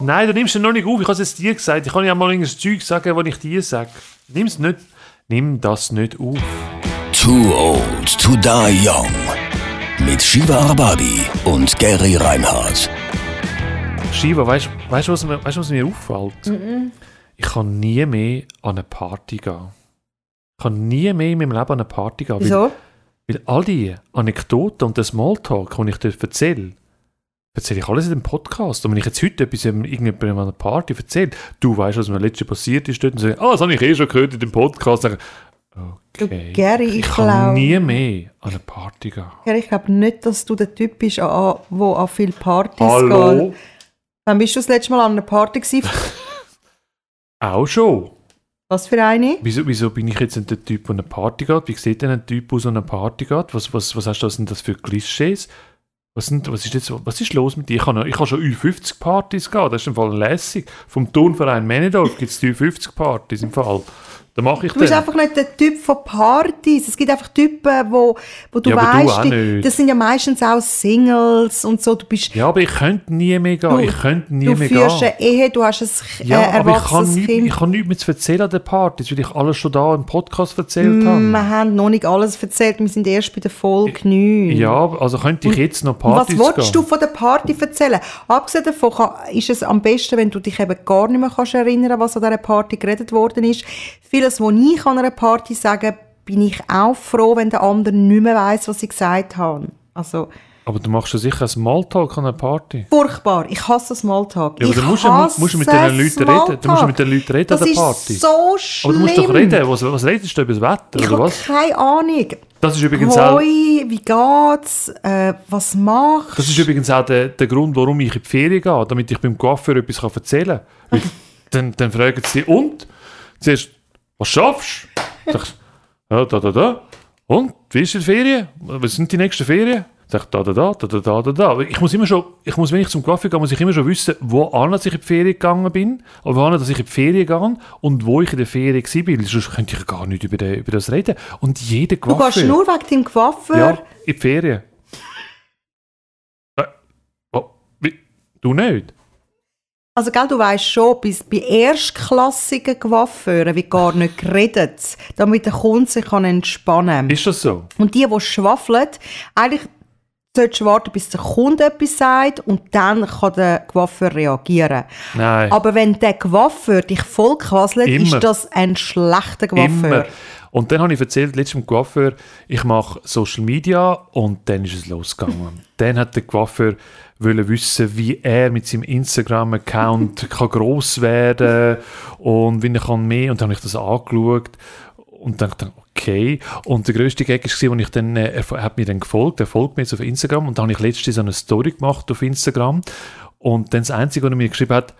Nein, du nimmst es noch nicht auf. Ich habe es jetzt dir gesagt. Ich kann ja mal irgendein Zeug sagen, was ich dir sage. Nimm es nicht. Nimm das nicht auf. Too Old to Die Young. Mit Shiva Arbabi und Gary Reinhardt. Shiva, weißt du, weißt, was, mir- weißt, was mir auffällt? Ich kann nie mehr an eine Party gehen. Ich kann nie mehr in meinem Leben an eine Party gehen. Weil, Wieso? weil all die Anekdoten und den Smalltalk, die ich dort erzähle, erzähle ich alles in dem Podcast. Und wenn ich jetzt heute etwas irgendjemandem an einer Party erzähle, du weißt, was mir letztes passiert ist dort, und sage, ah, das habe ich eh schon gehört in dem Podcast, ich, okay. Gary, ich ich kann nie mehr an eine Party gehen. Ja, ich glaube nicht, dass du der Typ bist, der an, wo an viele Partys Hallo? geht. Wann bist du das letzte Mal an einer Party gewesen? Auch schon. Was für eine? Wieso, wieso bin ich jetzt nicht der Typ, der an eine Party geht? Wie sieht denn ein Typ aus, der an eine Party geht? Was, was, was hast du sind das für Klischees? Was, sind, was, ist jetzt, was ist los mit dir? Ich noch- ich schon Ü50 Partys gehen, das ist im Fall lässig. Vom Turnverein Männendorf gibt es Ü50 Partys im Fall. Da mache ich Du bist dann. einfach nicht der Typ von Partys. Es gibt einfach Typen, wo, wo du Ja, du weißt, die, das sind ja meistens auch Singles und so. Du bist, Ja, aber ich könnte nie mehr gehen. Du- ich könnte nie du mehr führst gehen. eine Ehe, du hast ein äh, Ja, aber ich kann, nicht, ich kann nichts mehr zu erzählen an den Partys, weil ich alles schon da im Podcast erzählt Mm, habe. Wir haben noch nicht alles erzählt, wir sind erst bei der Folge 9. Ja, also könnte ich jetzt noch Und was Partys willst gehen? du von der Party erzählen? Abgesehen davon kann, ist es am besten, wenn du dich eben gar nicht mehr kannst erinnern was an dieser Party geredet worden ist. Vieles, was ich an einer Party sage, bin ich auch froh, wenn der andere nicht mehr weiss, was ich gesagt habe. Also, Aber du machst ja sicher einen Smalltalk an einer Party. furchtbar. Ich hasse Smalltalk. Ja, aber ich dann musst du, hasse musst du mit den Leuten reden. Du musst mit den Leuten reden das an der ist Party. so schlimm. Aber du musst doch reden. Was, was redest du über das Wetter Ich oder habe was? keine Ahnung. Das ist übrigens auch, Hoi, wie geht's? Äh, was machst das ist übrigens auch der, der Grund, warum ich in die Ferien gehe, damit ich beim Coiffeur etwas erzählen kann. Dann, dann fragen sie, und? Zuerst, was schaffst du? Sag ja, da, da, da. Und, wie ist die Ferien? Was sind die nächsten Ferien? Sag da, da, da, da, da, da, da. Ich muss immer schon, ich muss, wenn ich zum Kaffee gehe, muss ich immer schon wissen, wo dass ich in die Ferien gegangen bin, oder wohin, dass ich in die Ferien gehe und wo ich in der Ferien war. Sonst könnte ich gar nicht über, den, über das reden. Und jeder Coiffeur... Du gehst nur wegen deinem Coiffeur? Ja, in die Ferien. äh, oh, wie, du nicht? Also, gell, du weißt schon, bis bei erstklassigen Coiffeuren wird gar nicht geredet, damit der Kunde sich kann entspannen kann. Ist das so? Und die, die schwafeln, eigentlich solltest du warten, bis der Kunde etwas sagt und dann kann der Coiffeur reagieren. Nein. Aber wenn der Coiffeur dich voll quasselt, Immer. ist das ein schlechter Coiffeur. Immer. Und dann habe ich erzählt, letztes Mal Coiffeur, ich mache Social Media und dann ist es losgegangen. dann hat der Coiffeur wollen wissen, wie er mit seinem Instagram-Account kann gross werden und wie er kann mehr. Und dann habe ich das angeschaut und dachte, okay. Und der grösste Gag war, als ich dann, äh, er hat mir dann gefolgt, er folgt mir jetzt auf Instagram und dann habe ich letztens eine Story gemacht auf Instagram und dann das Einzige, was er mir geschrieben hat,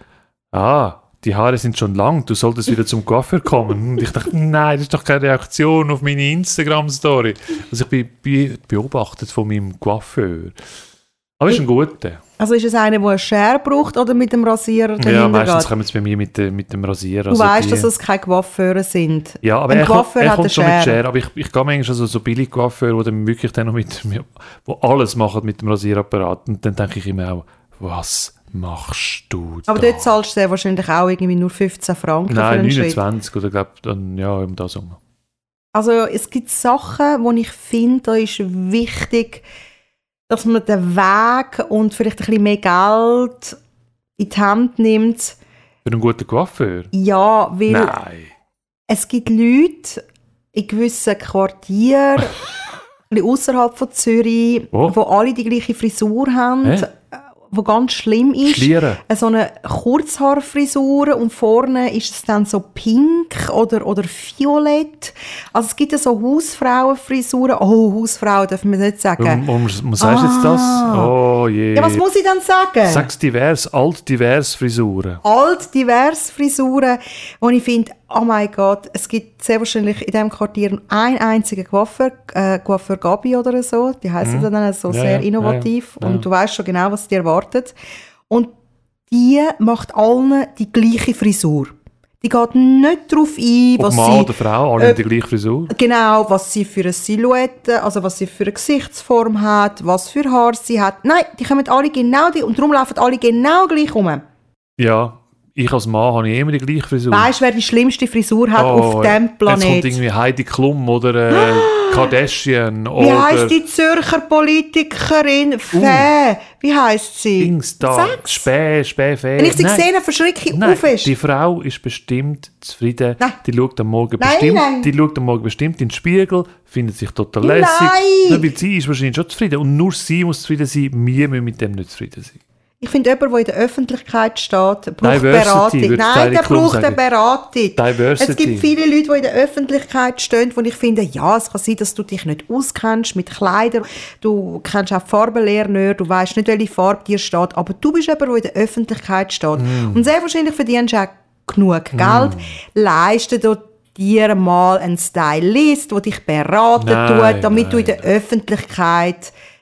ah, die Haare sind schon lang, du solltest wieder zum Coiffeur kommen. Und ich dachte, nein, das ist doch keine Reaktion auf meine Instagram-Story. Also ich bin be beobachtet von meinem Coiffeur. Aber ist ein guter. Also ist es einer, der eine Schere braucht oder mit dem Rasierer Ja, meistens geht? kommen sie bei mir mit, de, mit dem Rasierer. Du also weißt, die- dass es keine Coiffeure sind. Ja, aber Ein er, Coiffeur er hat kommt schon mit Schere. Schere. Aber ich, ich gehe manchmal also so billig Coiffeur, die dann wirklich dann noch mit, wo alles machen mit dem Rasierapparat. Und dann denke ich immer auch, was machst du Aber da? dort zahlst du sehr wahrscheinlich auch irgendwie nur 15 Franken für Nein, einen Schritt. 29 oder glaub, dann, ja, um das herum. Also es gibt Sachen, wo ich finde, da ist wichtig, dass man den Weg und vielleicht ein bisschen mehr Geld in die Hand nimmt. Für einen guten Coiffeur? Ja, weil Nein. es gibt Leute in gewissen Quartieren, ein bisschen außerhalb von Zürich, Oh. wo alle die gleiche Frisur haben, Hä? Wo ganz schlimm ist. Schlieren. so eine Kurzhaarfrisur und vorne ist es dann so pink oder, oder violett. Also es gibt ja so Hausfrauenfrisuren. Oh, Hausfrauen dürfen wir nicht sagen. Warum, warum, sagst du jetzt das? Oh je. Ja, was muss ich dann sagen? Sag's divers, alt divers Frisuren. Alt, divers Frisuren, wo ich finde, oh mein Gott, es gibt sehr wahrscheinlich in diesem Quartier einen einzigen Coiffeur, äh, Coiffeur Gabi oder so, die heißen dann so Mhm. Ja, sehr innovativ ja, ja. und du weißt schon genau, was dir erwartet. Und die macht allen die gleiche Frisur. Die geht nicht darauf ein, Ob was Mann sie... oder Frau, alle äh, die gleiche Frisur. Genau, was sie für eine Silhouette, also was sie für eine Gesichtsform hat, was für Haar sie hat. Nein, die kommen alle genau die und darum laufen alle genau gleich rum. Ja, ich als Mann habe ich immer die gleiche Frisur. Weißt du, wer die schlimmste Frisur hat auf Oh, dem Jetzt kommt irgendwie Heidi Klum oder äh, Kardashian Wie oder heisst die Zürcher Politikerin? Fä. Wie heisst sie? Dings da. Späh, Späh, Fäh. Wenn ich sie Nein. sehe, verschrecke ich Nein, auf. die Frau ist bestimmt zufrieden. Nein. Die schaut am Morgen Nein, bestimmt, nein. die schaut am Morgen bestimmt in den Spiegel, findet sich total Nein. lässig. Ja, weil sie ist wahrscheinlich schon zufrieden. Und nur sie muss zufrieden sein. Wir müssen mit dem nicht zufrieden sein. Ich finde, jemand, der in der Öffentlichkeit steht, braucht Diversity, Beratung. Nein, der braucht eine sagen. Beratung. Diversity. Es gibt viele Leute, die in der Öffentlichkeit stehen, wo ich finde, ja, es kann sein, dass du dich nicht auskennst mit Kleidern. Du kennst auch die Farbenlehre nicht, du weißt nicht, welche Farbe dir steht, aber du bist jemand, der in der Öffentlichkeit steht. Mm. Und sehr wahrscheinlich verdienst du auch genug Geld, leistet du dir mal einen Stylist, der dich beraten Nein, tut, damit du in nein, der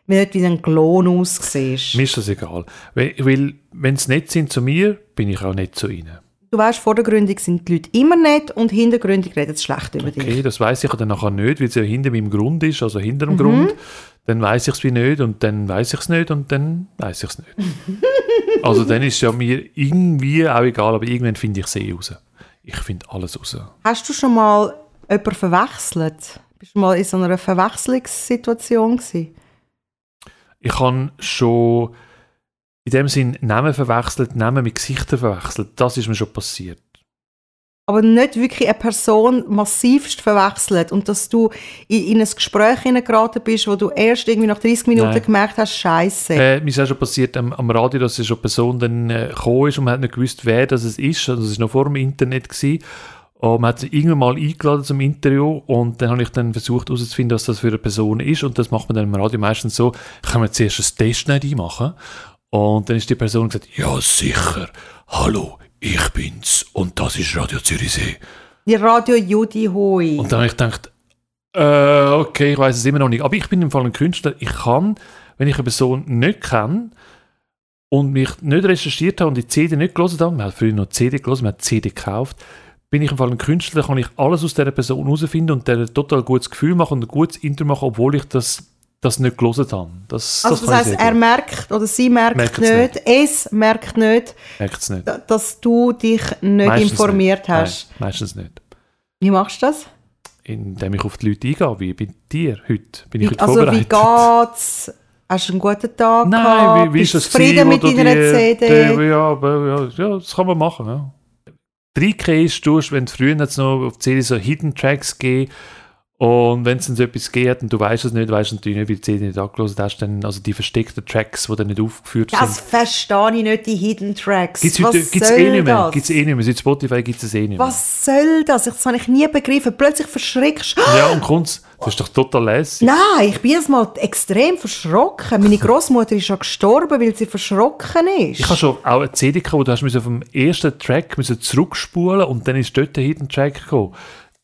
Öffentlichkeit nicht wie ein Klon aussiehst. Mir ist das egal. Weil, weil wenn sie nett sind zu mir, bin ich auch nett zu ihnen. Du weißt, vordergründig sind die Leute immer nett und hintergründig reden sie schlecht über dich. Okay, das weiß ich dann nachher nicht, weil es ja hinter meinem Grund ist, also hinter dem Mhm. Grund. Dann weiß ich es wie nicht und dann weiß ich es nicht und dann weiß ich es nicht. also dann ist es ja mir irgendwie auch egal, aber irgendwann finde ich es eh raus. Ich finde alles raus. Hast du schon mal jemanden verwechselt? Bist du mal in so einer Verwechslungssituation gewesen? Ich habe schon in dem Sinn Namen verwechselt, Namen mit Gesichtern verwechselt. Das ist mir schon passiert. Aber nicht wirklich eine Person massivst verwechselt und dass du in, in ein Gespräch hineingeraten bist, wo du erst irgendwie nach 30 Minuten Nein. gemerkt hast, Scheiße. Äh, mir ist auch schon passiert am, am Radio, dass eine Person dann äh, gekommen ist und man hat nicht gewusst, wer das es ist. Also das war noch vor dem Internet. Gewesen. Und man hat sie irgendwann mal eingeladen zum Interview und dann habe ich dann versucht herauszufinden, was das für eine Person ist. Und das macht man dann im Radio meistens so, kann man zuerst ein Testschneid machen und dann ist die Person gesagt, ja sicher, hallo, ich bin's und das ist Radio Zürichsee. Die Radio Judy Hui. Und dann habe ich gedacht, äh, okay, ich weiß es immer noch nicht. Aber ich bin im Fall ein Künstler. Ich kann, wenn ich eine Person nicht kenne und mich nicht recherchiert habe und die CD nicht gelesen habe, man hat früher noch CD gelesen, man hat CD gekauft, bin ich im Fall ein Künstler, kann ich alles aus dieser Person herausfinden und der ein total gutes Gefühl machen und ein gutes Intro machen, obwohl ich das, das nicht gelesen habe. Das, also das ich heisst, er gut. merkt oder sie merkt, Merkt es nicht, es merkt nicht, Merkt es nicht. da- dass du dich nicht Meistens informiert nicht. hast. Nein, meistens nicht. Wie machst du das? Indem ich auf die Leute eingehe, wie bei dir heute. Bin ich Wie, heute also wie vorbereitet. geht's? Hast du einen guten Tag Nein, gehabt? wie, wie ist Bist das du zufrieden mit deiner die- CD? Die, ja, ja, ja, das kann man machen. Ja. Reinkehren ist, du hast, wenn früher hat's noch auf die CD so Hidden Tracks gegeben und wenn es dann so etwas geht und du weißt es nicht, weißt du natürlich nicht, wie die CD nicht angelesen hast, dann, also die versteckten Tracks, die dann nicht aufgeführt Das sind. verstehe ich nicht, die Hidden Tracks. Gibt es Was gibt's soll eh nicht mehr. das? Gibt's eh nicht mehr. Seit Spotify gibt es eh nicht mehr. Was soll das? Das habe ich nie begriffen. Plötzlich verschreckst du. Ja, und kommt's, das ist doch total lässig. Nein, ich bin jetzt mal extrem verschrocken. Meine Großmutter ist schon gestorben, weil sie verschrocken ist. Ich habe schon auch eine CD gehabt, wo du hast müssen vom ersten Track müssen zurückspulen und dann ist dort der Hidden Track gekommen.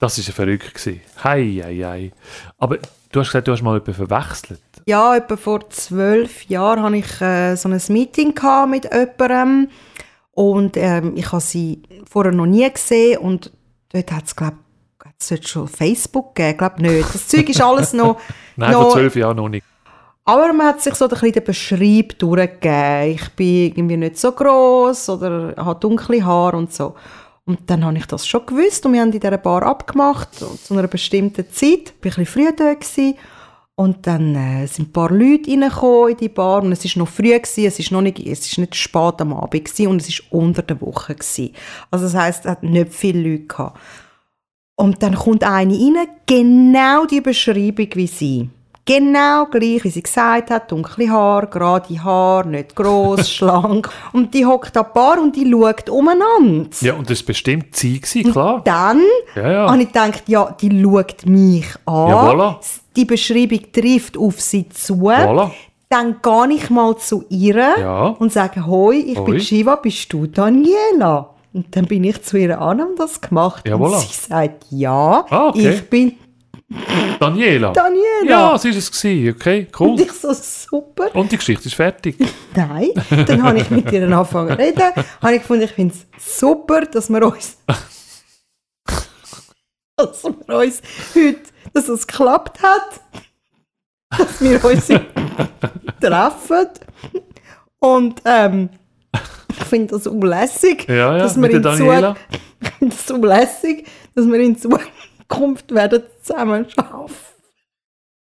Das war ja verrückt. Gewesen. Hei, hei, hei. Aber du hast gesagt, du hast mal jemanden verwechselt. Ja, etwa vor zwölf Jahren hatte ich äh, so ein Meeting mit jemandem und ähm, ich habe sie vorher noch nie gesehen und dort hat es, glaube ich, schon Facebook gegeben, glaube nicht. Das Zeug ist alles noch... Nein, noch vor zwölf Jahren noch nicht. Aber man hat sich so ein bisschen den Beschreib durchgegeben. Ich bin irgendwie nicht so gross oder habe dunkle Haare und so. Und dann habe ich das schon gewusst und wir haben in dieser Bar abgemacht zu einer bestimmten Zeit. Ich war ein bisschen früh da. Und dann äh, sind ein paar Leute reingekommen in die Bar und es war noch früh, gewesen, es war noch nicht, es ist nicht spät am Abend gewesen, und es war unter der Woche. Gewesen. Also das heisst, es hat nicht viele Leute gehabt. Und dann kommt eine rein, genau die Beschreibung wie sie. Genau gleich, wie sie gesagt hat, dunkle Haar, gerade Haar, nicht gross, schlank. Und die hockt an die Bar und die schaut umeinander. Ja, und das war bestimmt sie, gewesen, klar. Dann Ja, ja. habe ich gedacht, ja, die schaut mich an. Ja, voilà. Die Beschreibung trifft auf sie zu. Voilà. Dann gehe ich mal zu ihr Ja. und sage, hoi, ich bin Hoi. Shiva, bist du Daniela? Und dann bin ich zu ihr an und das gemacht. Ja, und voilà. sie sagt, ja, Ah, okay. ich bin Daniela. Daniela. Ja, sie war es, gewesen, okay, Und cool. ich so, super. Und die Geschichte ist fertig. Nein. Dann habe ich mit ihr angefangen zu reden. Habe ich gefunden, ich finde es super, dass wir uns, dass wir uns heute, dass es geklappt hat, dass wir uns treffen. Und ähm, Ich finde das unlässig, Ja, ja, dass wir mit in Daniela. Zug- Ich finde das unlässig, dass wir in Zukunft werden zusammen arbeiten.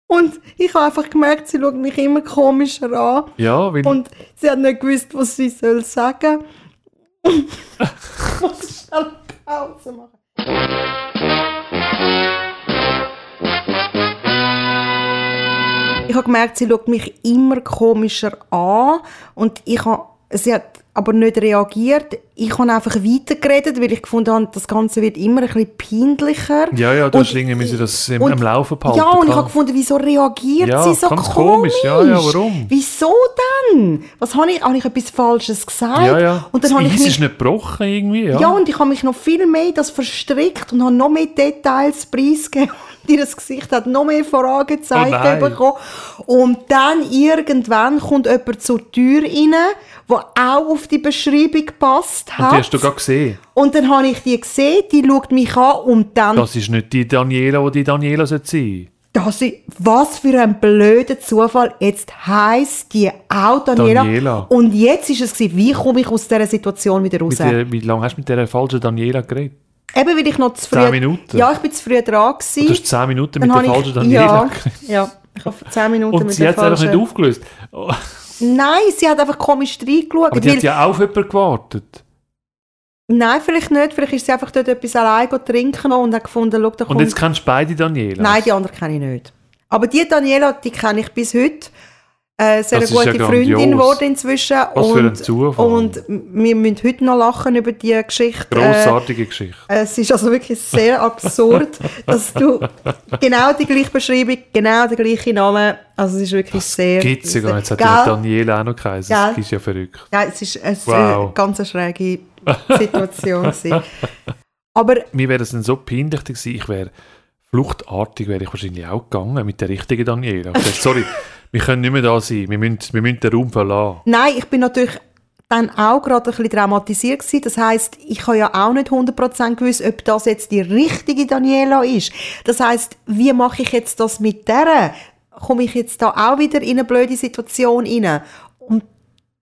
Und ich habe einfach gemerkt, sie schaut mich immer komischer an. Ja, weil Und sie hat nicht gewusst, was sie soll sagen. ich muss schnell Pause machen. Ich habe gemerkt, sie schaut mich immer komischer an und ich habe, sie hat aber nicht reagiert. Ich habe einfach weitergeredet, weil ich gefunden habe, das Ganze wird immer ein bisschen peinlicher. ja, ja, du hast irgendwie müssen das im, und- am Laufen behalten. Ja, und ich klar. habe gefunden, wieso reagiert Ja, sie so komisch? komisch. Ja, ja, warum? Wieso denn? Was habe ich? Habe ich etwas Falsches gesagt? ja, ja. Und dann das habe ich mich, ist nicht gebrochen irgendwie, ja. ja. und ich habe mich noch viel mehr das verstrickt und habe noch mehr Details preisgegeben. Und Ihr Gesicht hat noch mehr Fragezeichen Oh bekommen. Und dann irgendwann kommt jemand zur Tür rein, der auch auf die Beschreibung passt und hat. die hast du gerade gesehen. Und dann habe ich die gesehen, die schaut mich an und dann Das ist nicht die Daniela, die die Daniela sollte sein. Das ist, was für ein blöder Zufall. Jetzt heisst die auch Daniela. Daniela. Und jetzt ist es wie komme ich aus dieser Situation wieder raus? Mit der, wie lange hast du mit der falschen Daniela geredet? Eben, weil ich noch zu früh... Zehn Minuten? Ja, ich bin zu früh dran gewesen. Du hast 10 Minuten mit der falschen Daniela ja, ja, ich habe zehn Minuten Und mit sie der hat es einfach falschen... nicht aufgelöst. Oh, Nein, sie hat einfach komisch reingeschaut. Aber die weil- hat ja auf jemanden gewartet. Nein, vielleicht nicht. Vielleicht ist sie einfach dort etwas allein trinken und hat gefunden, schau, da Und kommt... jetzt kennst du beide Daniela. Nein, die andere kenne ich nicht. Aber die Daniela, die kenne ich bis heute. Äh, sehr Das ja gute Freundin geworden inzwischen. Was und, für ein Zufall. Und wir müssen heute noch lachen über diese Geschichte. Grossartige Geschichte. Äh, es ist also wirklich sehr absurd, dass du genau die gleiche Beschreibung, genau der gleiche Name, also es ist wirklich sehr... Gibt es ja gar nicht. Jetzt hat ja Daniela auch noch geheißen. Gell? Das ist ja verrückt. Ja, es ist eine Wow. äh, ganz eine schräge Situation gewesen. Aber Mir wäre es dann so peinlich gewesen, ich wäre fluchtartig, wäre ich wahrscheinlich auch gegangen mit der richtigen Daniela. Sorry, wir können nicht mehr da sein, wir müssen, wir müssen den Raum verlassen. Nein, ich bin natürlich dann auch gerade ein bisschen traumatisiert gewesen. Das heißt, ich habe ja auch nicht 100% gewusst, ob das jetzt die richtige Daniela ist. Das heißt, wie mache ich jetzt das mit der? Komme ich jetzt da auch wieder in eine blöde Situation rein? Und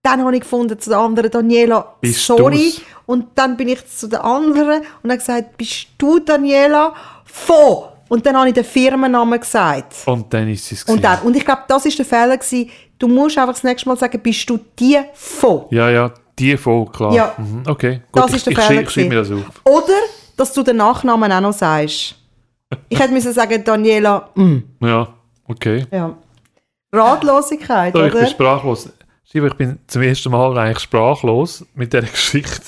dann habe ich gefunden zu der anderen Daniela, Bist sorry. du's? Und dann bin ich zu der anderen und habe gesagt, bist du Daniela? Von! Und dann habe ich den Firmennamen gesagt. Und dann ist es Und, dann, und ich glaube, das ist der Fehler gewesen. Du musst einfach das nächste Mal sagen, bist du die von? Ja, ja, die voll, klar. Ja. Mhm, okay, gut, Das ich, ist der ich, Fehler ich schreibe mir das auf. Oder, dass du den Nachnamen auch noch sagst. Ich hätte müssen sagen, Daniela, mm. Ja, okay. ja. Ratlosigkeit, So, ich bin oder? sprachlos. Ich bin zum ersten Mal eigentlich sprachlos mit dieser Geschichte.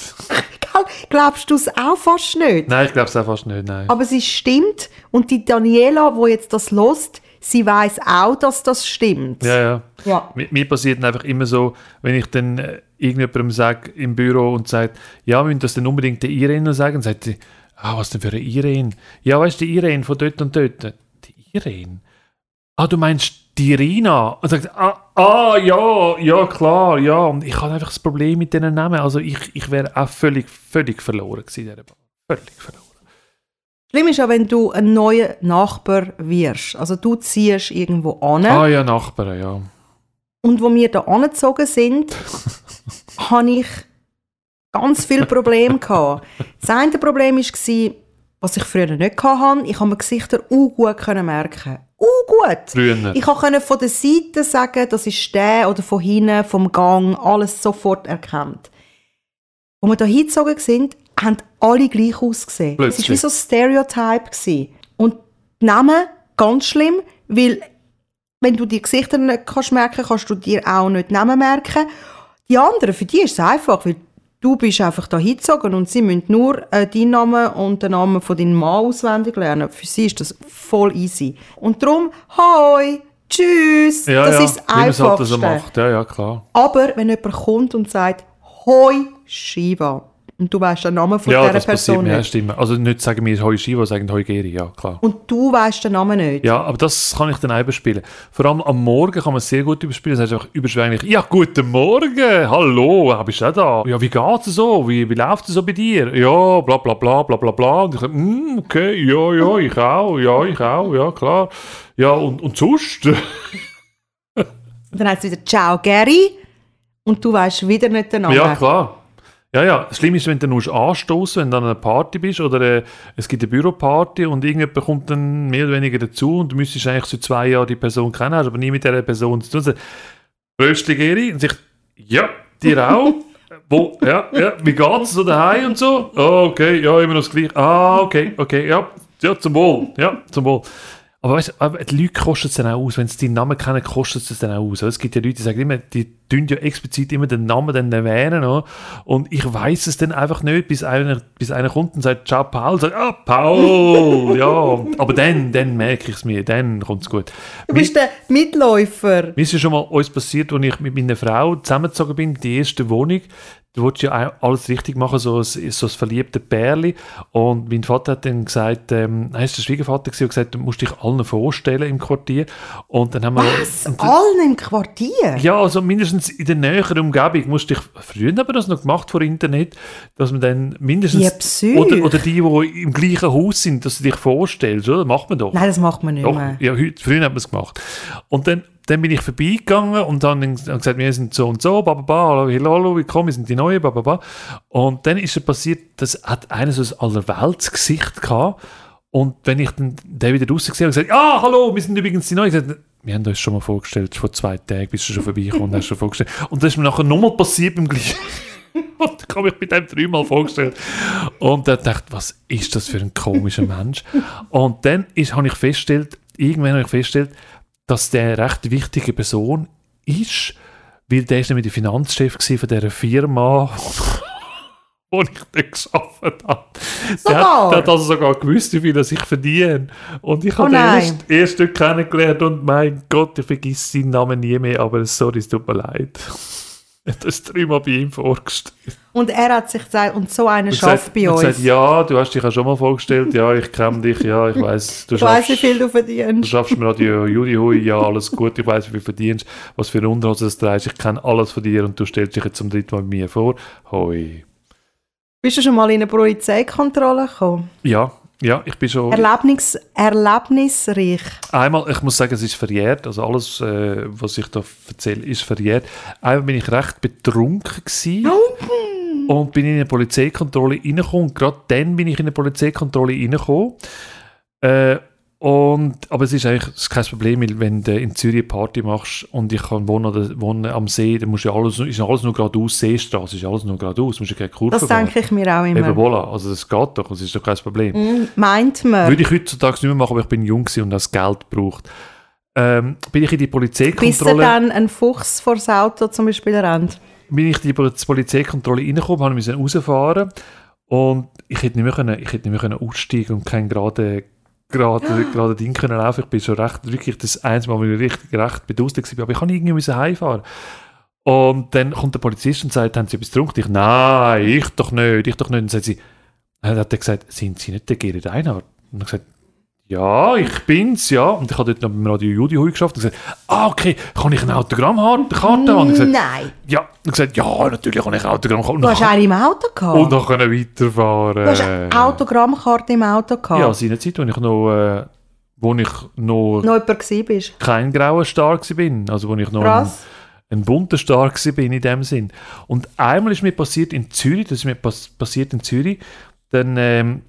Glaubst du es auch fast nicht? Nein, ich glaube es auch fast nicht, nein. Aber sie stimmt und die Daniela, wo jetzt das lost, sie weiß auch, dass das stimmt. Ja, ja. Ja. Mir, mir passiert einfach immer so, wenn ich dann äh, irgendjemandem sage im Büro und sagt, ja, wir müssen das dann unbedingt der Irene sagen, dann sagt sie, ah, was denn für eine Irene? Ja, weißt du, die Irene von dort und dort. Die Irene? Ah, du meinst die Irina? Und sagt, ah, ah, ja, ja, klar, ja. Und ich habe einfach das Problem mit diesen Namen. Also ich, ich wäre auch völlig, völlig verloren gewesen in dieser Bar. Völlig verloren. Schlimm ist ja, wenn du ein neuer Nachbar wirst. Also du ziehst irgendwo an. Ah ja, Nachbarn, ja. Und wo wir da angezogen sind, hatte ich ganz viele Probleme. gehabt. Das eine Problem war, was ich früher nicht hatte, ich konnte mir Gesichter auch gut können merken. Uh, gut. Früher. Ich konnte von der Seite sagen, das ist der oder von hinten, vom Gang, alles sofort erkannt. Als wir da hingezogen sind, haben alle gleich ausgesehen. Es war Plötzlich. wie so ein Stereotype. gewesen. Und die Namen, ganz schlimm, weil wenn du die Gesichter nicht kannst merken kannst du dir auch nicht die Namen merken. Die anderen, für die ist es einfach, weil du bist einfach da hingezogen und sie müssen nur äh, deinen Namen und den Namen von deinem Mann auswendig lernen. Für sie ist das voll easy. Und darum, hoi, tschüss, ja, das ja, ist das man es halt Einfachste. so macht. Ja, ja, klar. Aber wenn jemand kommt und sagt, hoi, Shiva, und du weißt den Namen von ja, dieser das passiert Person ja, nicht. stimmt. Also nicht sagen wir Hoi Shiva, sagen Hoi Geri, ja, klar. Und du weißt den Namen nicht. Ja, aber das kann ich dann auch überspielen. Vor allem am Morgen kann man es sehr gut überspielen. Das heißt einfach überschwänglich, ja, guten Morgen, hallo, ja, bist du da? Ja, wie geht's dir so? Wie, wie läuft es so bei dir? Ja, bla bla bla bla bla bla. Und ich sage, mm, okay, ja, ja, ich auch, ja, ich auch, ja, klar. Ja, und, und sonst? Und dann heißt es wieder Ciao Gary und du weißt wieder nicht den Namen. ja, klar. Ja, ja, das Schlimme ist, wenn du musst anstoßen, wenn du an einer Party bist oder äh, es gibt eine Büroparty und irgendjemand kommt dann mehr oder weniger dazu und du müsstest eigentlich seit zwei Jahren die Person kennen, hast aber nie mit dieser Person zu tun. Dann Röstli Geri und sagt, ja, dir auch. Wo, ja, ja, wie geht's so daheim und so? Oh, okay, ja, immer noch das Gleiche. Ah, okay, okay, ja, ja, zum Wohl, ja, zum Wohl. Aber weißt du, die Leute kosten es dann auch aus. Wenn sie deinen Namen kennen, kostet es dann auch aus. Es gibt ja Leute, die sagen immer, die tun ja explizit immer den Namen dann erwähnen. Oder? Und ich weiß es dann einfach nicht, bis einer, bis einer kommt und sagt, ciao Paul, sagt, ah, Paul, ja. Aber dann, dann merke ich es mir, dann kommt es gut. Du bist der Mitläufer. Mir ist ja schon mal uns passiert, als ich mit meiner Frau zusammengezogen bin, die erste Wohnung. Du wolltest ja alles richtig machen, so ein, so ein verliebter Pärli. Und mein Vater hat dann gesagt, ähm, er ist der Schwiegervater gewesen, und gesagt, du musst dich allen vorstellen im Quartier. Und dann haben wir... Was? und- Allen im Quartier? ja, also mindestens in der näheren Umgebung musst dich, früher haben wir das noch gemacht vor Internet, dass man dann mindestens, Ja, Psych. oder, oder die, die im gleichen Haus sind, dass du dich vorstellst, oder? Macht man doch. Nein, das macht man nicht Doch, mehr. ja, heute, früher hat man es gemacht. Und dann, dann bin ich vorbeigegangen und dann gesagt, wir sind so und so, bababa, hallo, willkommen, wir sind die Neuen, bababa. Und dann ist es passiert, dass hat einer so ein Allerweltsgesicht gehabt. Und wenn ich dann den wieder raus gesehen habe, gesagt, ja, hallo, wir sind übrigens die Neuen. Ich gesagt, wir haben uns schon mal vorgestellt, vor zwei Tagen bist du schon vorbeigekommen, hast schon vorgestellt. Und das ist mir nachher nochmal passiert beim gleichen. Und ich habe mich mit dem dreimal vorgestellt. Und dann dachte ich, was ist das für ein komischer Mensch? Und dann habe ich festgestellt, irgendwann habe ich festgestellt, dass der eine recht wichtige Person ist, weil der ist nämlich der Finanzchef von dieser Firma, wo ich dann gearbeitet habe. Der hat, der hat also sogar gewusst, wie viel das ich verdiene. Und ich Oh habe den nein. erst, erst dort kennengelernt und mein Gott, ich vergesse seinen Namen nie mehr, aber sorry, es tut mir leid. Habe das dreimal bei ihm vorgestellt. Und er hat sich gesagt, und so einer schafft bei uns. gesagt, ja, du hast dich ja schon mal vorgestellt, ja, ich kenne dich, ja, ich weiß, du ich weiss, wie schaffst, viel du du verdienst. schaffst im Radio Juli Hui, ja, alles gut, ich weiß, wie viel du verdienst, was für Unterhose du trägst, ich kenne alles von dir und du stellst dich jetzt zum dritten Mal bei mir vor. Hoi. Bist du schon mal in eine Polizeikontrolle gekommen? Ja, ja, ich bin schon... Erlebnis, erlebnisreich. Einmal, ich muss sagen, es ist verjährt, also alles, äh, was ich da erzähle, ist verjährt. Einmal bin ich recht betrunken gewesen und bin in eine Polizeikontrolle reingekommen. Und gerade dann bin ich in eine Polizeikontrolle reingekommen. Äh, und, aber es ist eigentlich kein Problem, weil wenn du in Zürich eine Party machst und ich kann wohnen, oder wohnen am See, dann musst du alles, ist alles nur geradeaus, Seestraße ist alles nur geradeaus, musst du keine Kurve Das denke ich mir auch Eben, immer. voilà, also das geht doch, das ist doch kein Problem. Hm, Meint man. Würde ich heutzutage nicht mehr machen, aber ich bin jung und das Geld braucht. Ähm, bin ich in die Bis er Polizeikontrolle, dann einen Fuchs vor das Auto zum Beispiel rennt. bin ich in die Pol- Polizeikontrolle reingekommen, habe müssen rausfahren und ich hätte nicht mehr können, ich hätte nicht mehr können aussteigen und kein gerade gerade gerade Ding können laufen. Ich bin schon recht wirklich das einzige Mal, wo ich richtig recht beduselt war, aber ich kann irgendwie müssen heimfahren. Und dann kommt der Polizist und sagt, haben Sie etwas getrunken? Ich, nein, ich doch nicht, ich doch nicht. Und dann hat er gesagt, sind Sie nicht der Gerrit Einhardt? Und ich gesagt, ja, ich bin's, ja. Und ich habe dort noch beim Radio Judy Hui geschafft und gesagt, ah, okay, kann ich eine Autogrammkarte haben? Gesagt, Nein. ja. Und gesagt, ja, natürlich kann ich eine Autogrammkarte. Du hast eine im Auto gehabt. und dann können weiterfahren. du hast eine Autogrammkarte im Auto gehabt. Ja, seine Zeit, wo ich noch, äh, wo ich noch Noch bist. kein grauer Star bin, also wo ich noch ein, ein bunter Star bin in dem Sinn. Und einmal ist mir passiert in Zürich, das ist mir pass passiert in Zürich, dann ähm,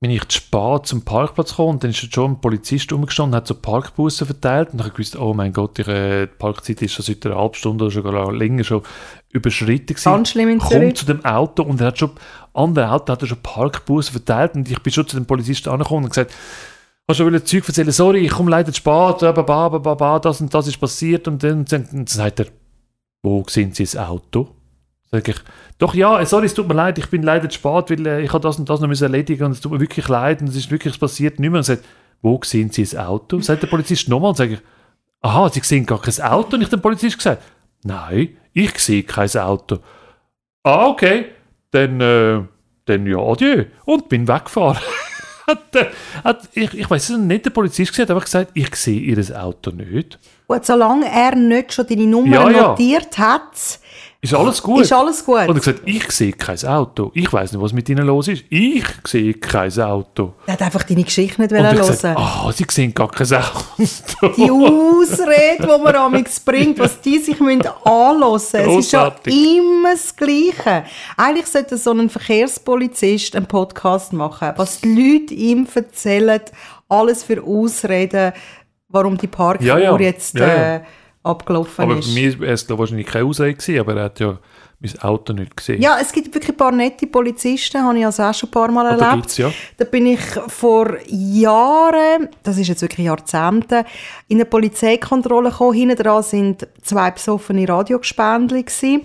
bin ich zu spät zum Parkplatz gekommen und dann ist schon ein Polizist umgestanden und hat so Parkbussen verteilt und dann habe ich gewusst, oh mein Gott, die die Parkzeit ist schon seit einer halben Stunde oder sogar länger schon überschritten gewesen. Ganz schlimm in Kommt Zürich. zu dem Auto und er hat schon, andere Auto hat er schon Parkbussen verteilt und ich bin schon zu dem Polizisten angekommen und gesagt, hast du schon Zeug erzählen, sorry, ich komme leider zu spät, ba, ba, ba, ba, das und das ist passiert und dann, dann, dann sagt er, wo sehen Sie das Auto? Sag doch ja, äh, sorry, es tut mir leid, ich bin leider zu spät, weil äh, ich habe das und das noch müssen erledigen und es tut mir wirklich leid und es ist wirklich passiert nicht mehr. Und sagt, wo sehen Sie das Auto? Sagt der Polizist nochmal und sage ich, aha, Sie sehen gar kein Auto? Und ich dem Polizist gesagt, nein, ich sehe kein Auto. Ah, okay, dann, äh, dann ja, adieu. Und bin weggefahren. hat, der- hat, ich ich weiß es nicht, der Polizist hat einfach gesagt, ich sehe Ihr Auto nicht. Und solange er nicht schon deine Nummer Ja, ja. notiert hat, Ist alles gut? ist alles gut. Und er gesagt, ich sehe kein Auto. Ich weiß nicht, was mit ihnen los ist. Ich sehe kein Auto. er hat einfach deine Geschichte nicht hören gesagt, ah, sie sehen gar kein Auto. Die Ausrede, die man amigs bringt, was die sich müssen anhören müssen. Es ist ja immer das Gleiche. Eigentlich sollte so ein Verkehrspolizist einen Podcast machen, was die Leute ihm erzählen, alles für Ausreden, warum die Parkuhr Ja, ja. jetzt. Äh, abgelaufen aber ist. für mich war es wahrscheinlich keine Ausrede, gewesen, aber er hat ja mein Auto nicht gesehen. Ja, es gibt wirklich ein paar nette Polizisten, habe ich also auch schon ein paar Mal Ah, erlebt. gibt's ja. Da bin ich vor Jahren, das ist jetzt wirklich Jahrzehnte, in eine Polizeikontrolle gekommen. Hinten dran sind zwei besoffene Radiogespendli gewesen.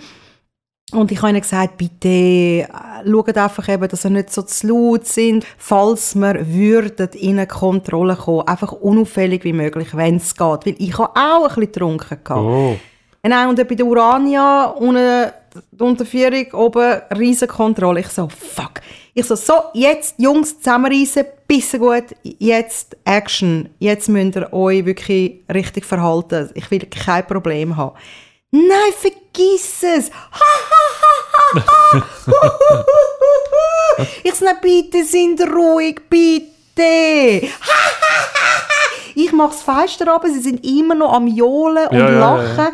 Und ich habe ihnen gesagt, bitte äh, schaut einfach eben, dass ihr nicht so zu laut sind, falls wir würden in eine Kontrolle kommen. Einfach unauffällig wie möglich, wenn es geht. Weil ich habe auch ein bisschen getrunken. Oh. Nein, und bei der Urania, unten die Unterführung, oben, riesen Kontrolle. Ich so, fuck. Ich so, so, jetzt, Jungs, zusammenreißen, bisschen gut, jetzt Action. Jetzt müsst ihr euch wirklich richtig verhalten. Ich will kein Problem haben. Nein, vergiss es! Ha, ha, ha, ha, ha. Huhuhuhu. ich nein, bitte, sind ruhig, bitte! Ich mache das Fenster runter, sie sind immer noch am Johlen und Ja, ja, ja, lachen. ja.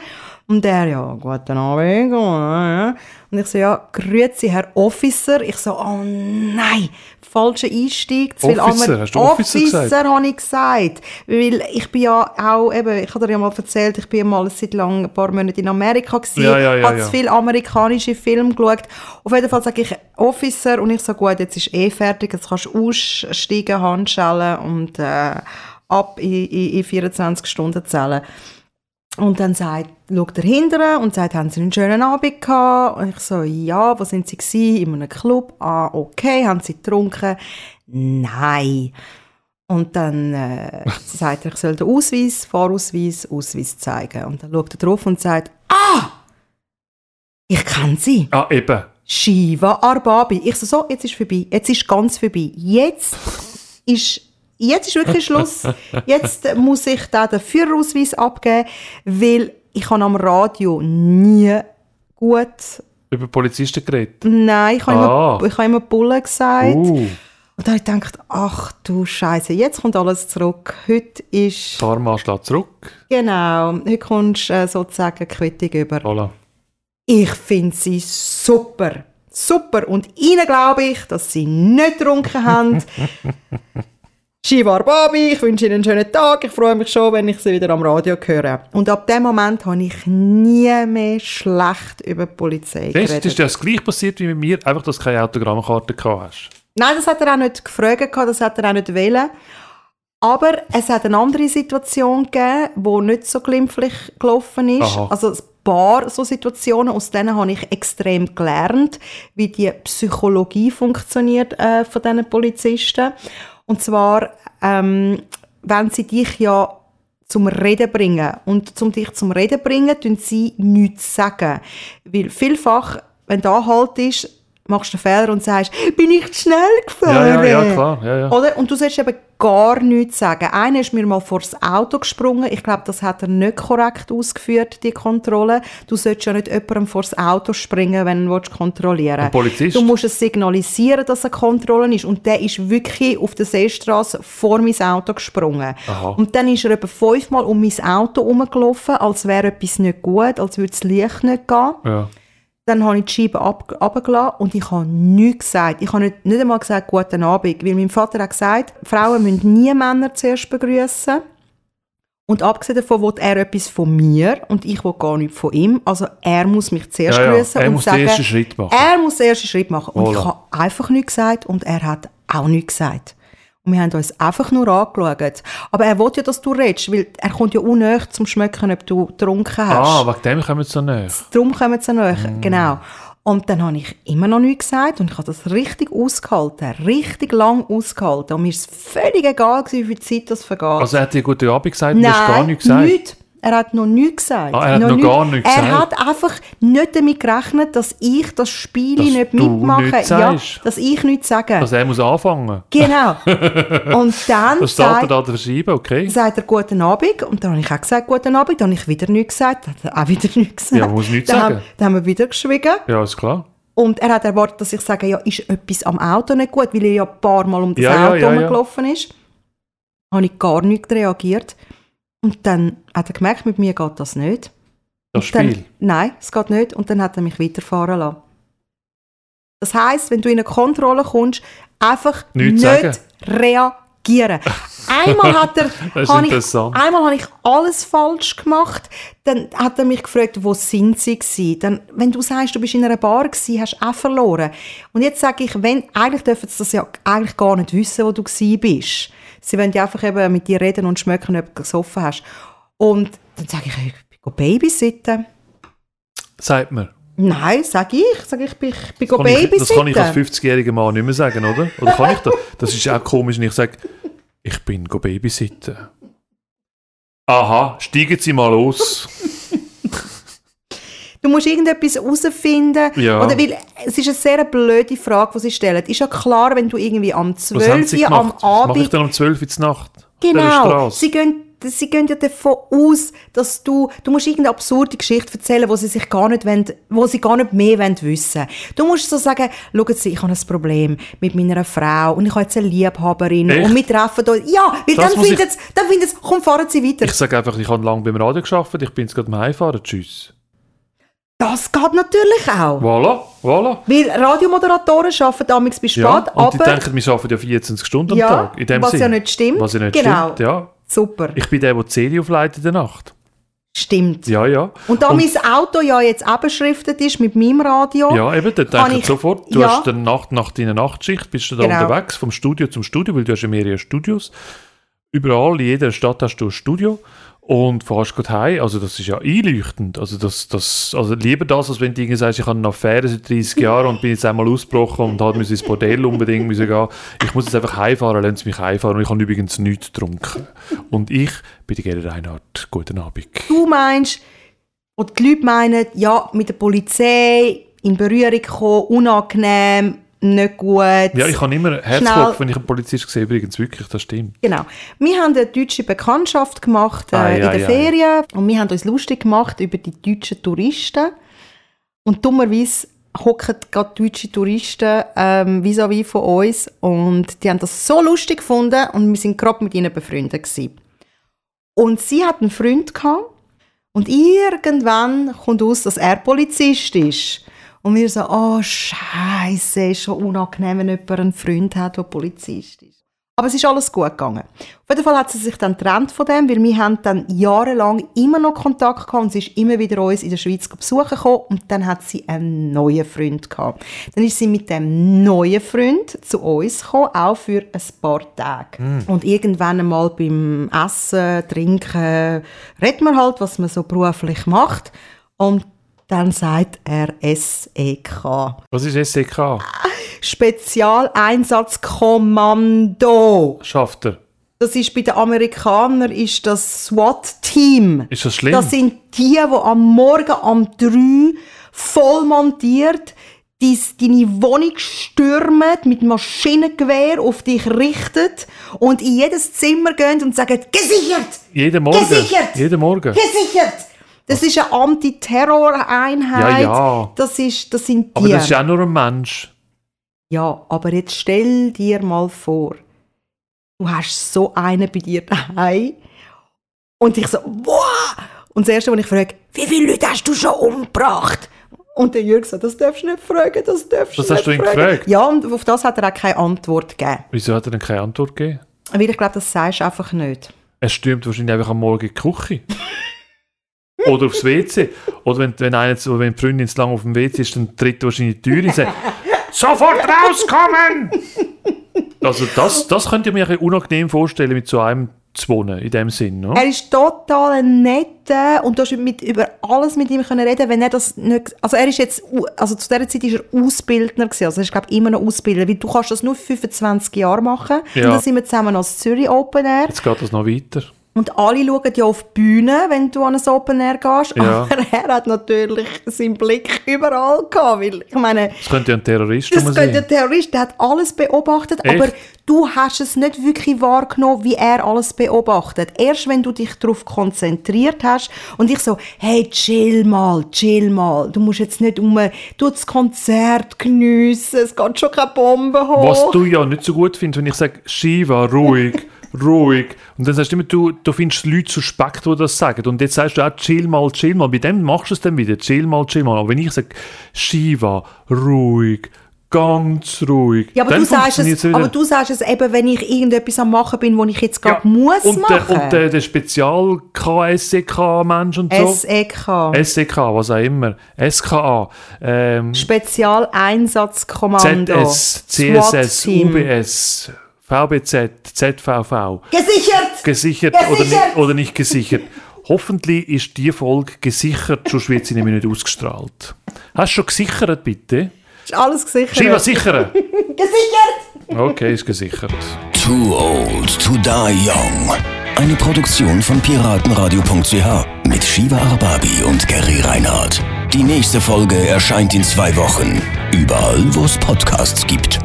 Und er, ja, guten Abend. Und ich so, ja, grüezi, Herr Officer. Ich so, oh nein, falscher Einstieg. zu viel Officer? Hast du Officer gesagt? Officer habe ich gesagt. Weil ich bin ja auch, eben, ich habe dir ja mal erzählt, ich bin mal seit lang ein paar Monate in Amerika gewesen, Ja, ja, ja, habe ja. zu viele amerikanische Filme geschaut. Auf jeden Fall sage ich Officer und ich so, gut, jetzt ist eh fertig, jetzt kannst du aussteigen, Handschellen und äh, ab in, in, in 24 Stunden zählen. Und dann sagt, schaut er hinterher und sagt, haben Sie einen schönen Abend gehabt? Und ich so, ja, wo sind Sie gewesen? In einem Club? Ah, okay. Haben Sie getrunken? Nein. Und dann äh, sagt er, ich soll den Ausweis, Fahrausweis, Ausweis zeigen. Und dann schaut er drauf und sagt, ah, ich kenne Sie. Ah, eben. Shiva Arbabi. Ich so, so, jetzt ist vorbei. Jetzt ist ganz vorbei. Jetzt ist, jetzt ist wirklich Schluss. Jetzt muss ich da den Führerausweis abgeben, weil ich habe am Radio nie gut, Über Polizisten geredet. nein, ich habe Ah. immer, ich habe immer Bulle gesagt. Uh, Und da habe ich gedacht, ach du Scheiße, jetzt kommt alles zurück. Heute ist, Karma schlägt zurück. genau, heute kommst du äh, sozusagen Quittung über. Voilà. Ich finde sie super. Super. Und ihnen glaube ich, dass sie nicht getrunken haben. Shivar Babi, ich wünsche Ihnen einen schönen Tag. Ich freue mich schon, wenn ich Sie wieder am Radio höre. Und ab dem Moment habe ich nie mehr schlecht über die Polizei Das geredet. ist das gleich passiert wie mit mir, einfach, dass du keine Autogrammkarte gehabt hast. Nein, das hat er auch nicht gefragt, das hat er auch nicht wollen. Aber es hat eine andere Situation gegeben, die nicht so glimpflich gelaufen ist. Aha. Also ein paar so Situationen, aus denen habe ich extrem gelernt, wie die Psychologie funktioniert äh, von diesen Polizisten. Und zwar, ähm, wenn sie dich ja zum Reden bringen. Und zum dich zum Reden bringen, tun sie nichts sagen. Weil vielfach, wenn du halt ist, machst du einen Fehler und sagst, bin ich zu schnell gefahren? Ja, ja, ja, klar. Ja, ja. Oder? Und du sollst eben gar nichts sagen. Einer ist mir mal vor das Auto gesprungen. Ich glaube, das hat er nicht korrekt ausgeführt, die Kontrolle. Du sollst ja nicht jemandem vor das Auto springen, wenn du ihn kontrollieren Ein Polizist? Du musst es signalisieren, dass eine Kontrolle ist. Und der ist wirklich auf der Seestraße vor mein Auto gesprungen. Aha. Und dann ist er etwa fünfmal um mein Auto herumgelaufen, als wäre etwas nicht gut, als würde das Licht nicht gehen. ja. Dann habe ich die Scheibe ab, runtergelassen und ich habe nichts gesagt. Ich habe nicht, nicht einmal gesagt, guten Abend, weil mein Vater hat gesagt, Frauen müssen nie Männer zuerst begrüßen. Und abgesehen davon will er etwas von mir und ich will gar nichts von ihm. Also er muss mich zuerst Ja, ja. grüßen Er und muss sagen, den ersten Schritt machen. Er muss den ersten Schritt machen. Und ich Voilà. habe einfach nichts gesagt und er hat auch nichts gesagt. Und wir haben uns einfach nur angeschaut. Aber er will ja, dass du redest, weil er kommt ja unnöch zum Schmecken, ob du getrunken hast. Ah, wegen dem kommen sie so näher. Darum kommen sie näher, Mm. genau. Und dann habe ich immer noch nichts gesagt und ich habe das richtig ausgehalten, richtig lang ausgehalten. Und mir war es völlig egal, gewesen, wie viel Zeit das vergeht. Also er hat dir guten Abend gesagt und du hast gar nichts gesagt? nichts, Er hat noch nichts gesagt. Ah, er hat noch nichts- gar nichts Er gesagt. hat einfach nicht damit gerechnet, dass ich das Spiel Dass nicht mitmache. ja, dass ich nichts sage. Also er muss anfangen. Genau. Und dann Das sagt, da verschieben, okay. sagt er «Guten Abend» und dann habe ich auch gesagt «Guten Abend», dann habe ich wieder nichts gesagt, dann hat er auch wieder nichts gesagt. Ja, man muss nichts dann sagen. Haben, dann haben wir wieder geschwiegen Ja, ist klar. und er hat erwartet, dass ich sage «Ja, ist etwas am Auto nicht gut?» weil er ja ein paar Mal um das Ja, Auto ja, ja. ist. Habe ich gar nicht reagiert. Und dann hat er gemerkt, mit mir geht das nicht. Das Dann, Spiel. nein, es geht nicht. Und dann hat er mich weiterfahren lassen. Das heisst, wenn du in eine Kontrolle kommst, einfach Nichts nicht sagen. reagieren. Einmal hat er, habe ich, einmal habe ich alles falsch gemacht. Dann hat er mich gefragt, wo sind sie gewesen? Dann, wenn du sagst, du bist in einer Bar gewesen, hast du auch verloren. Und jetzt sage ich, wenn, eigentlich dürfen sie das ja eigentlich gar nicht wissen, wo du gewesen bist. Sie wollen ja einfach eben mit dir reden und schmecken, ob du gesoffen hast. Und dann sage ich, ich bin babysitten. Sagt mir. Nein, sag ich. Sag ich, ich bin, bin Kann ich, das kann ich als babysitten. 50-jähriger Mann nicht mehr sagen, oder? Oder kann ich das? Das ist auch komisch, wenn ich sage, ich bin go babysitten. Aha, steigen Sie mal aus. Du musst irgendetwas herausfinden. Ja. Oder weil, es ist eine sehr blöde Frage, die sie stellen. Ist ja klar, wenn du irgendwie am Was haben 12 Sie Uhr am gemacht? Was mache ich Abend... dann um 12 Uhr Nacht? Genau. Sie gehen, sie gehen ja davon aus, dass du... Du musst irgendeine absurde Geschichte erzählen, wo sie sich gar nicht wollen, wo sie gar nicht mehr wollen wissen Du musst so sagen, schauen Sie, ich habe ein Problem mit meiner Frau und ich habe jetzt eine Liebhaberin Echt? und wir treffen da... Ja, weil Das dann findet es... Dann findet es... Komm, fahren Sie weiter. Ich sage einfach, ich habe lange beim Radio geschafft, ich bin jetzt gerade am Heimfahren, tschüss. Das geht natürlich auch. Voilà, voilà. Weil Radiomoderatoren arbeiten damals bis spät, Ja, und aber... die denken, wir arbeiten ja 24 Stunden am Ja, Tag. In dem was Sinn. ja nicht stimmt. Was ja nicht Genau. stimmt, ja. Super, Ich bin der, der die CD aufleitet in der Nacht. stimmt. Ja, ja. Und da mein Auto ja jetzt auch beschriftet ist mit meinem Radio, Ja, eben, dann denken ich- sofort, du ja. hast dann Nacht, nach deiner Nachtschicht, bist du da Genau. unterwegs, vom Studio zum Studio, weil du hast ja mehrere Studios. Überall, in jeder Stadt hast du ein Studio und fährst gut heim. Also das ist ja einleuchtend. Also, das, das, also lieber das, als wenn du irgendwie sagst, ich habe eine Affäre seit 30 Jahren und bin jetzt einmal ausgebrochen und habe ins Bordell unbedingt müssen gehen. Ich muss jetzt einfach heimfahren, lassen Sie mich heimfahren und ich habe übrigens nichts getrunken. Und ich bin die Gere Reinhardt. Guten Abend. du meinst, und die Leute meinen, ja, mit der Polizei in Berührung kommen, unangenehm, nicht gut. Ja, ich habe immer Herzklopfen, wenn ich einen Polizist sehe, übrigens wirklich, das stimmt. Genau. Wir haben eine deutsche Bekanntschaft gemacht äh, Ei, in ei, der ei. Ferien und wir haben uns lustig gemacht über die deutschen Touristen. Und dummerweise hocken gerade deutsche Touristen ähm, vis-à-vis von uns und die haben das so lustig gefunden und wir sind gerade mit ihnen befreundet gewesen. Und sie hat einen Freund gehabt und irgendwann kommt aus, dass er Polizist ist. Und wir so, oh Scheiße, ist schon unangenehm, wenn jemand einen Freund hat, der Polizist ist. Aber es ist alles gut gegangen. Auf jeden Fall hat sie sich dann getrennt von dem, weil wir haben dann jahrelang immer noch Kontakt gehabt und sie ist immer wieder uns in der Schweiz besuchen gekommen und dann hat sie einen neuen Freund gehabt. Dann ist sie mit dem neuen Freund zu uns gekommen, auch für ein paar Tage. Und irgendwann einmal beim Essen, Trinken, redet man halt, was man so beruflich macht und dann sagt er SEK. Was ist SEK? Spezialeinsatzkommando. Schafft er? Das ist bei den Amerikanern ist das SWAT-Team. Ist das schlimm? Das sind die, die am Morgen um 3 voll montiert dies- deine Wohnung stürmen, mit Maschinengewehr auf dich richtet und in jedes Zimmer gehen und sagen, gesichert! Jeden Morgen? Gesichert! Jeden Morgen? Gesichert! Das ist eine Antiterror-Einheit. Ja, ja. Das, ist, das sind die. Aber das ist ja auch nur ein Mensch. Ja, aber jetzt stell dir mal vor, du hast so einen bei dir daheim und ich so, wow! Und das Erste, was ich frage, wie viele Leute hast du schon umgebracht? Und der Jürg so, das darfst du nicht fragen, das darfst Das du hast nicht du ihn fragen. gefragt? Ja, und auf das hat er auch keine Antwort gegeben. Wieso hat er denn keine Antwort gegeben? Weil ich glaube, das sagst du einfach nicht. Er stürmt wahrscheinlich einfach am Morgen in die Küche. Oder aufs WC. Oder wenn, wenn, einer, wenn die Freundin zu lange auf dem WC ist, dann tritt er wahrscheinlich die Tür und sagt «Sofort rauskommen!» Also das, das könnt ihr mir ein unangenehm vorstellen, mit so einem zu wohnen, in dem Sinn. Ne? Er ist total netter und du hast mit, über alles mit ihm können reden, wenn er das nicht, also er ist jetzt, also zu dieser Zeit ist er Ausbildner gewesen, also er ist glaube immer noch Ausbilder, weil du kannst das nur 25 Jahre machen Ja. und dann sind wir zusammen als Zürich Open Air Jetzt geht das noch weiter. Und alle schauen ja auf die Bühne, wenn du an ein Open Air gehst. Ja. Aber er hat natürlich seinen Blick überall gehabt. Weil, ich meine, Das könnte ja ein Terrorist das rum könnte sein. der Terrorist, der hat alles beobachtet, Echt? aber du hast es nicht wirklich wahrgenommen, wie er alles beobachtet. Erst wenn du dich darauf konzentriert hast und ich so, hey, chill mal, chill mal, du musst jetzt nicht um, du das Konzert geniessen, es geht schon keine Bombe hoch. Was du ja nicht so gut findest, wenn ich sage, Shiva, ruhig, ruhig. Und dann sagst du immer, du, du findest Leute suspekt, die das sagen. Und jetzt sagst du auch, chill mal, chill mal. Bei dem machst du es dann wieder, chill mal, chill mal. Aber wenn ich sage, Shiva, ruhig, ganz ruhig, ja, aber dann du, sagst es, wieder. aber du sagst es eben, wenn ich irgendetwas am machen bin, wo ich jetzt Ja, gerade muss und machen. Der, und der, der Spezial-KSEK-Mensch und so. SEK. SEK, was auch immer. SKA. Ähm, Spezialeinsatzkommando. ZS, CSS. UBS, VBZ, ZVV. Gesichert! Gesichert, Gesichert! Oder, nicht, oder nicht gesichert. Hoffentlich ist die Folge gesichert, sonst wird sie nämlich nicht ausgestrahlt. Hast du schon gesichert, bitte? Ist alles gesichert. Shiva, sichern! Gesichert! Okay, ist gesichert. Too old to die young. Eine Produktion von piratenradio.ch mit Shiva Arbabi und Gary Reinhardt. Die nächste Folge erscheint in zwei Wochen. Überall, wo es Podcasts gibt.